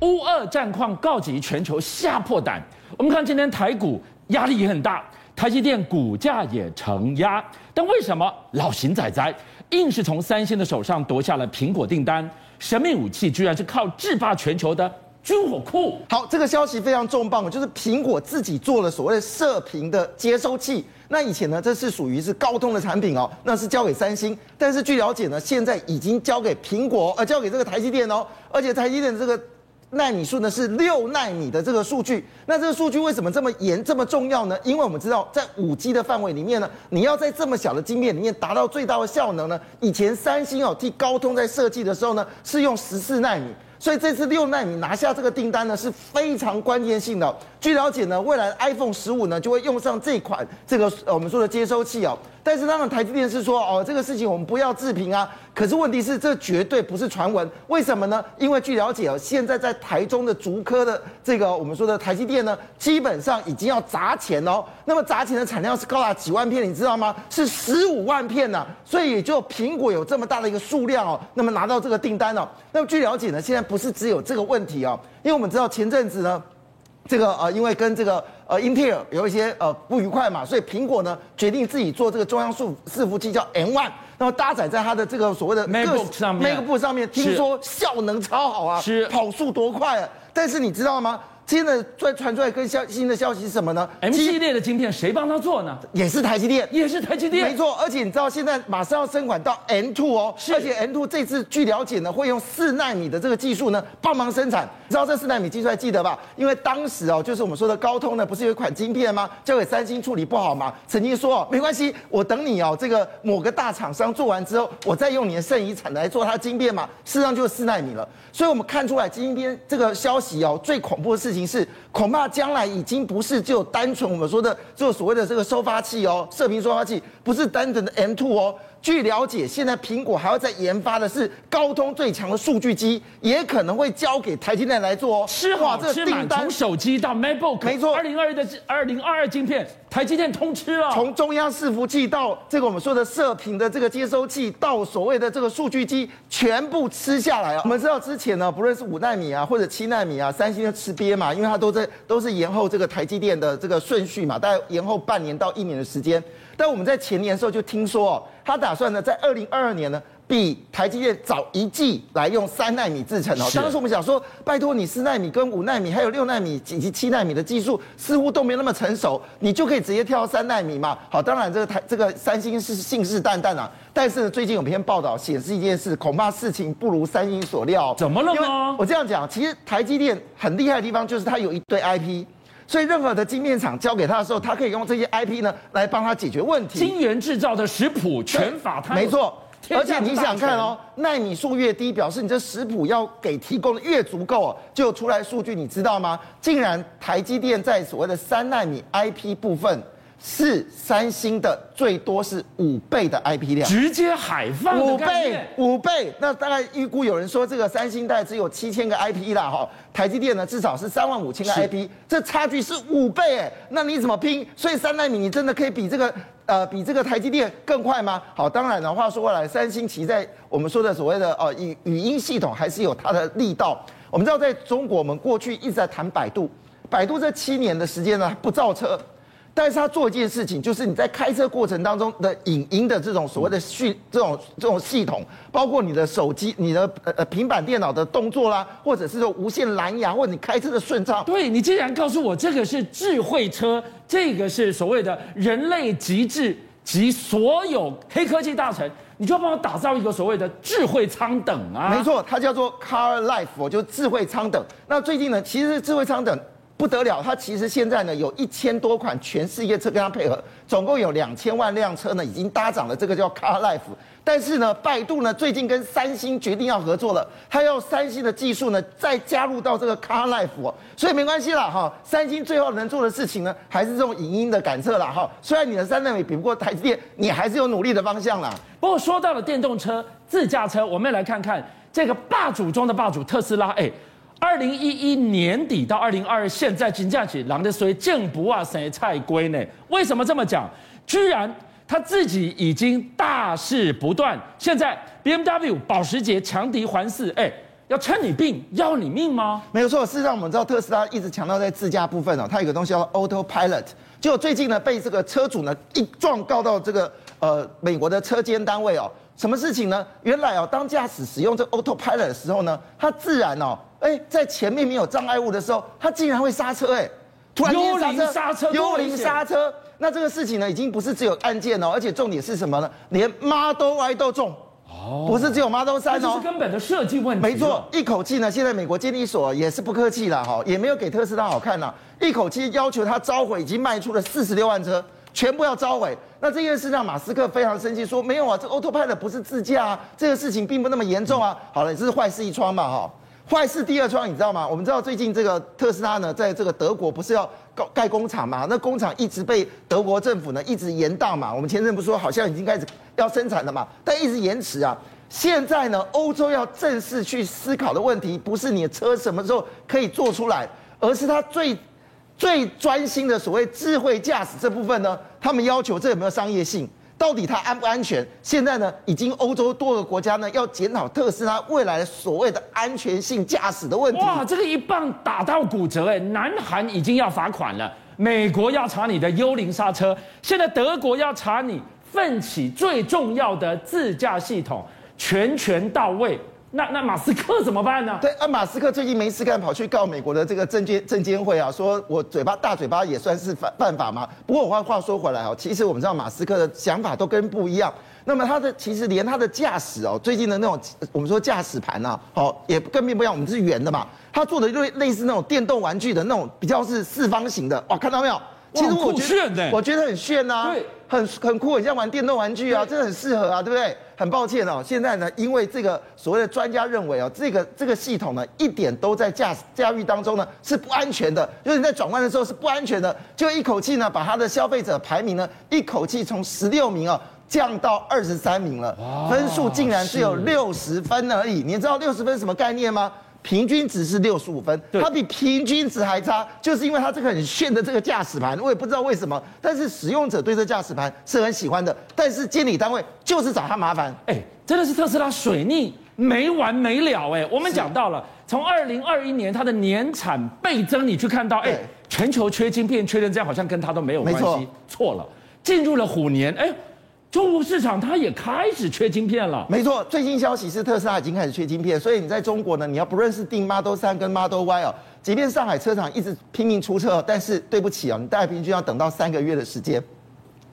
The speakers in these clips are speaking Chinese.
乌二战况告急，全球吓破胆。我们看今天台股压力也很大，台积电股价也承压。但为什么老邢仔仔硬是从三星的手上夺下了苹果订单？神秘武器居然是靠制霸全球的军火库。好，这个消息非常重磅，就是苹果自己做了所谓的射频的接收器。那以前呢，这是属于是高通的产品哦，那是交给三星。但是据了解呢，现在已经交给苹果，呃，交给这个台积电哦，而且台积电这个。奈米数呢是六奈米的这个数据，那这个数据为什么这么严这么重要呢？因为我们知道在五 G 的范围里面呢，你要在这么小的晶片里面达到最大的效能呢，以前三星哦替高通在设计的时候呢是用十四奈米，所以这次六奈米拿下这个订单呢是非常关键性的。据了解呢，未来 iPhone 十五呢就会用上这款这个我们说的接收器哦。但是当然台积电是说哦，这个事情我们不要置评啊。可是问题是，这绝对不是传闻。为什么呢？因为据了解哦，现在在台中的竹科的这个我们说的台积电呢，基本上已经要砸钱哦。那么砸钱的产量是高达几万片，你知道吗？是十五万片呢。所以也就苹果有这么大的一个数量哦，那么拿到这个订单哦。那么据了解呢，现在不是只有这个问题哦，因为我们知道前阵子呢，这个呃，因为跟这个呃英特尔有一些呃不愉快嘛，所以苹果呢决定自己做这个中央伺伺服器叫 M1。那么搭载在它的这个所谓的 MacBook 上面，MacBook 上面，听说效能超好啊，是跑速多快啊！但是你知道吗？今天的传传出来更消新的消息是什么呢？M 系列的晶片谁帮他做呢？也是台积电，也是台积电，没错。而且你知道现在马上要升管到 N two 哦，是而且 N two 这次据了解呢，会用四纳米的这个技术呢帮忙生产。你知道这四纳米技术还记得吧？因为当时哦，就是我们说的高通呢，不是有一款晶片吗？交给三星处理不好嘛，曾经说哦，没关系，我等你哦，这个某个大厂商做完之后，我再用你的剩余产能来做它的晶片嘛。事实上就是四纳米了。所以我们看出来今天这个消息哦，最恐怖的事情形式恐。怕将来已经不是就单纯我们说的，就所谓的这个收发器哦，射频收发器，不是单纯的 M2 哦。据了解，现在苹果还要在研发的是高通最强的数据机，也可能会交给台积电来做哦。吃好吃满，从手机到 MacBook，没错，二零二一的二零二二晶片，台积电通吃了。从中央伺服器到这个我们说的射频的这个接收器，到所谓的这个数据机，全部吃下来哦。我们知道之前呢，不论是五纳米啊，或者七纳米啊，三星就吃瘪嘛，因为它都在都是延后这个台积电的这个顺序嘛，大概延后半年到一年的时间。但我们在前年的时候就听说哦，他打算呢在二零二二年呢，比台积电早一季来用三纳米制程哦。当时我们想说，拜托你四纳米跟五纳米还有六纳米以及七纳米的技术似乎都没那么成熟，你就可以直接跳到三纳米嘛。好，当然这个台这个三星是信誓旦旦啊，但是呢最近有篇报道显示一件事，恐怕事情不如三星所料。怎么了吗？我这样讲，其实台积电很厉害的地方就是它有一堆 IP。所以，任何的晶片厂交给他的时候，他可以用这些 IP 呢来帮他解决问题。晶圆制造的食谱全法，没错。而且你想看哦，纳米数越低，表示你这食谱要给提供的越足够，就出来数据，你知道吗？竟然台积电在所谓的三纳米 IP 部分。是三星的最多是五倍的 IP 量，直接海放五倍五倍。那大概预估有人说这个三星大概只有七千个 IP 啦，哈，台积电呢至少是三万五千个 IP，这差距是五倍哎，那你怎么拼？所以三纳米你真的可以比这个呃比这个台积电更快吗？好，当然的话说回来，三星其实在我们说的所谓的呃语语音系统还是有它的力道。我们知道在中国，我们过去一直在谈百度，百度这七年的时间呢不造车。但是他做一件事情，就是你在开车过程当中的影音的这种所谓的讯，这种这种系统，包括你的手机、你的呃呃平板电脑的动作啦，或者是说无线蓝牙，或者你开车的顺畅。对，你竟然告诉我这个是智慧车，这个是所谓的人类极致及所有黑科技大成，你就要帮我打造一个所谓的智慧舱等啊。没错，它叫做 Car Life，就智慧舱等。那最近呢，其实智慧舱等。不得了，它其实现在呢有一千多款全世界车跟它配合，总共有两千万辆车呢已经搭载了这个叫 Car Life。但是呢，百度呢最近跟三星决定要合作了，它要三星的技术呢再加入到这个 Car Life 哦，所以没关系啦哈。三星最后能做的事情呢还是这种影音的感测啦哈。虽然你的三纳米比不过台积电，你还是有努力的方向啦。不过说到了电动车、自驾车，我们要来看看这个霸主中的霸主特斯拉，哎。二零一一年底到二零二二，现在金价起狼的衰，见不啊谁菜龟呢？为什么这么讲？居然他自己已经大事不断。现在 BMW 保时捷强敌环伺，哎，要趁你病 要你命吗？没有错，事实上我们知道特斯拉一直强调在自驾部分哦，它有个东西叫 Autopilot，结果最近呢被这个车主呢一状告到这个呃美国的车间单位哦，什么事情呢？原来哦当驾驶使用这 Autopilot 的时候呢，它自然哦，哎在前面没有障碍物的时候，它竟然会刹车哎，突然幽灵刹车，幽灵刹车，那这个事情呢已经不是只有案件哦，而且重点是什么呢？连 Model Y 都中。不是只有 Model 3哦，这是根本的设计问题。没错，一口气呢，现在美国监理所也是不客气了哈，也没有给特斯拉好看呐，一口气要求他召回已经卖出了四十六万车，全部要召回。那这件事让马斯克非常生气，说没有啊，这 Autopilot 不是自驾啊，这个事情并不那么严重啊。好了，这是坏事一桩嘛哈。坏事第二桩，你知道吗？我们知道最近这个特斯拉呢，在这个德国不是要盖盖工厂嘛？那工厂一直被德国政府呢一直延宕嘛。我们前阵不是说好像已经开始要生产了嘛，但一直延迟啊。现在呢，欧洲要正式去思考的问题，不是你的车什么时候可以做出来，而是它最最专心的所谓智慧驾驶这部分呢，他们要求这有没有商业性？到底它安不安全？现在呢，已经欧洲多个国家呢要检讨特斯拉未来的所谓的安全性驾驶的问题。哇，这个一棒打到骨折哎！南韩已经要罚款了，美国要查你的幽灵刹车，现在德国要查你奋起最重要的自驾系统，全权到位。那那马斯克怎么办呢？对啊，马斯克最近没事干，跑去告美国的这个证监证监会啊，说我嘴巴大嘴巴也算是犯犯法吗？不过我话话说回来哦，其实我们知道马斯克的想法都跟人不一样。那么他的其实连他的驾驶哦，最近的那种我们说驾驶盘呐，好也跟并不一样，我们是圆的嘛，他做的就类似那种电动玩具的那种比较是四方形的哇，看到没有？其实我觉得我觉得很炫呐，对，很很酷，很像玩电动玩具啊，真的很适合啊，对不对？很抱歉哦，现在呢，因为这个所谓的专家认为哦，这个这个系统呢，一点都在驾驾驭当中呢是不安全的，就是你在转弯的时候是不安全的，就一口气呢把它的消费者排名呢一口气从十六名哦降到二十三名了，分数竟然只有六十分而已，你知道六十分什么概念吗？平均值是六十五分，它比平均值还差，就是因为它这个很炫的这个驾驶盘，我也不知道为什么，但是使用者对这驾驶盘是很喜欢的，但是监理单位就是找他麻烦，哎，真的是特斯拉水逆没完没了，哎，我们讲到了从二零二一年它的年产倍增，你去看到，哎，全球缺晶片，缺成这样，好像跟它都没有关系，错了，进入了虎年，哎。中国市场它也开始缺晶片了。没错，最新消息是特斯拉已经开始缺晶片，所以你在中国呢，你要不论是订 Model 3跟 Model Y 哦，即便上海车厂一直拼命出车，但是对不起哦，你大概平均要等到三个月的时间，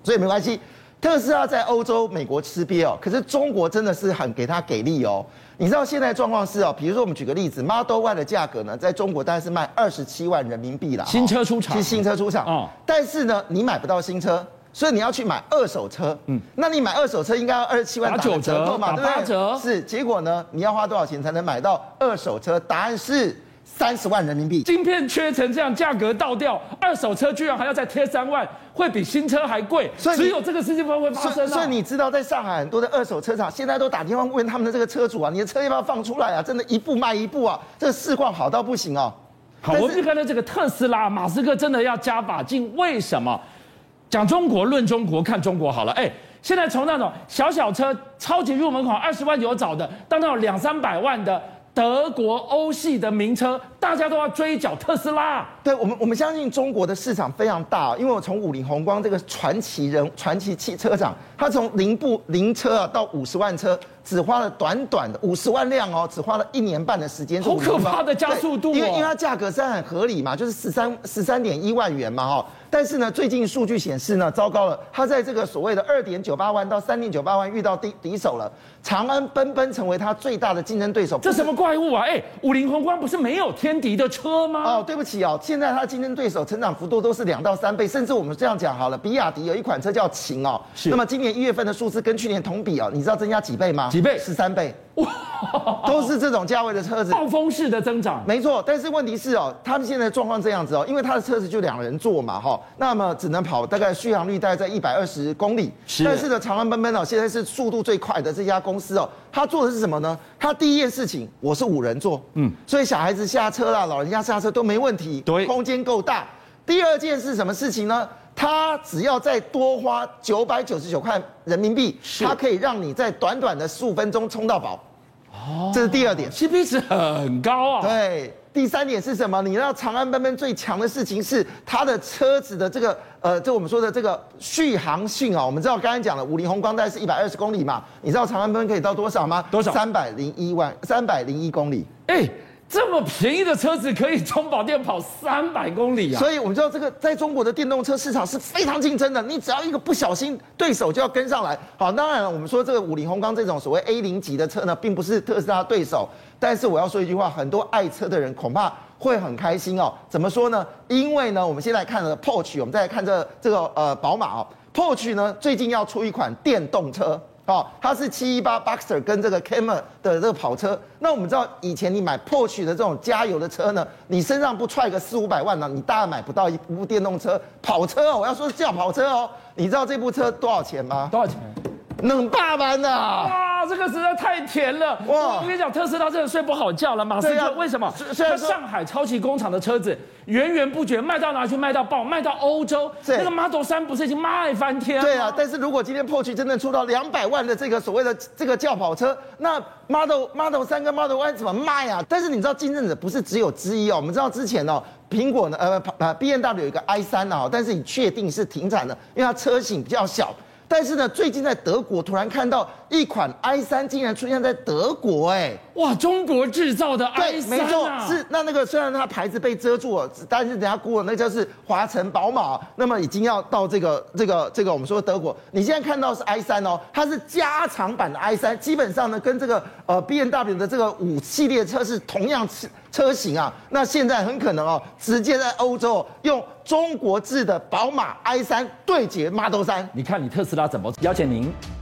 所以没关系。特斯拉在欧洲、美国吃瘪哦，可是中国真的是很给他给力哦。你知道现在状况是哦，比如说我们举个例子，Model Y 的价格呢，在中国大概是卖二十七万人民币啦，新车出厂，是新车出厂哦，但是呢，你买不到新车。所以你要去买二手车，嗯，那你买二手车应该要二十七万打九折嘛，对不对？是，结果呢，你要花多少钱才能买到二手车？答案是三十万人民币。晶片缺成这样，价格倒掉，二手车居然还要再贴三万，会比新车还贵。所以只有这个事情会发生。所以你知道，在上海很多的二手车厂现在都打电话问他们的这个车主啊，你的车要不要放出来啊？真的，一步卖一步啊，这个市况好到不行哦。好，我们就看到这个特斯拉，马斯克真的要加把劲，为什么？讲中国论中国看中国好了，哎，现在从那种小小车、超级入门款二十万有找的，到那种两三百万的德国欧系的名车，大家都要追缴特斯拉。对我们，我们相信中国的市场非常大，因为我从五菱宏光这个传奇人、传奇汽车厂，它从零部零车啊到五十万车，只花了短短的五十万辆哦，只花了一年半的时间。好可怕的加速度哦！因为因为它价格虽然很合理嘛，就是十三十三点一万元嘛哈。但是呢，最近数据显示呢，糟糕了，它在这个所谓的二点九八万到三点九八万遇到敌敌手了。长安奔奔成为它最大的竞争对手。这什么怪物啊？哎，五菱宏光不是没有天敌的车吗？哦，对不起哦，现在它的竞争对手成长幅度都是两到三倍，甚至我们这样讲好了，比亚迪有一款车叫秦哦，是。那么今年一月份的数字跟去年同比哦，你知道增加几倍吗？几倍？十三倍。哇，都是这种价位的车子，暴风式的增长，没错。但是问题是哦，他们现在状况这样子哦，因为他的车子就两人坐嘛哈，那么只能跑大概续航率大概在一百二十公里。是。但是呢，长安奔奔哦，现在是速度最快的这家公司哦，他做的是什么呢？他第一件事情，我是五人座，嗯，所以小孩子下车啦，老人家下车都没问题，对，空间够大。第二件是什么事情呢？他只要再多花九百九十九块人民币，它可以让你在短短的十五分钟充到饱。哦，这是第二点，CP 值很高啊。对，第三点是什么？你知道长安奔奔最强的事情是它的车子的这个呃，就我们说的这个续航性啊。我们知道刚才讲了，五菱宏光大概是一百二十公里嘛，你知道长安奔奔可以到多少吗？多少？三百零一万，三百零一公里。哎。这么便宜的车子可以充饱电跑三百公里啊！所以我们知道这个在中国的电动车市场是非常竞争的，你只要一个不小心，对手就要跟上来。好，当然了，我们说这个五菱宏光这种所谓 A 零级的车呢，并不是特斯拉对手。但是我要说一句话，很多爱车的人恐怕会很开心哦。怎么说呢？因为呢，我们先来看了 Porsche，我们再来看这这个呃宝马哦，Porsche 呢最近要出一款电动车。哦，它是七一八 Boxer 跟这个 Camer 的这个跑车。那我们知道，以前你买 Porsche 的这种加油的车呢，你身上不踹个四五百万呢，你大概买不到一部电动车跑车哦。我要说是叫跑车哦。你知道这部车多少钱吗？多少钱？两百万呐！哇，这个实在太甜了！哇，我跟你讲，特斯拉真的睡不好觉了。马斯克为什么？在上海超级工厂的车子源源不绝，卖到哪去？卖到爆，卖到欧洲。那个 Model 3不是已经卖翻天了？对啊，但是如果今天 Porsche 真的出到两百万的这个所谓的这个轿跑车，那 Model Model 3跟 Model Y 怎么卖啊？但是你知道竞争者不是只有之一哦。我们知道之前哦，苹果呢，呃呃，BMW 有一个 i3 啊，但是你确定是停产了，因为它车型比较小。但是呢，最近在德国突然看到一款 i3 竟然出现在德国，哎，哇，中国制造的 i3 啊，对，没错，是那那个虽然它牌子被遮住了，但是人家估了，那就是华晨宝马，那么已经要到这个这个这个我们说德国，你现在看到是 i3 哦，它是加长版的 i3，基本上呢跟这个呃 BMW 的这个五系列车是同样车车型啊，那现在很可能哦，直接在欧洲用。中国制的宝马 i3 对决 Model 3，你看你特斯拉怎么？邀请您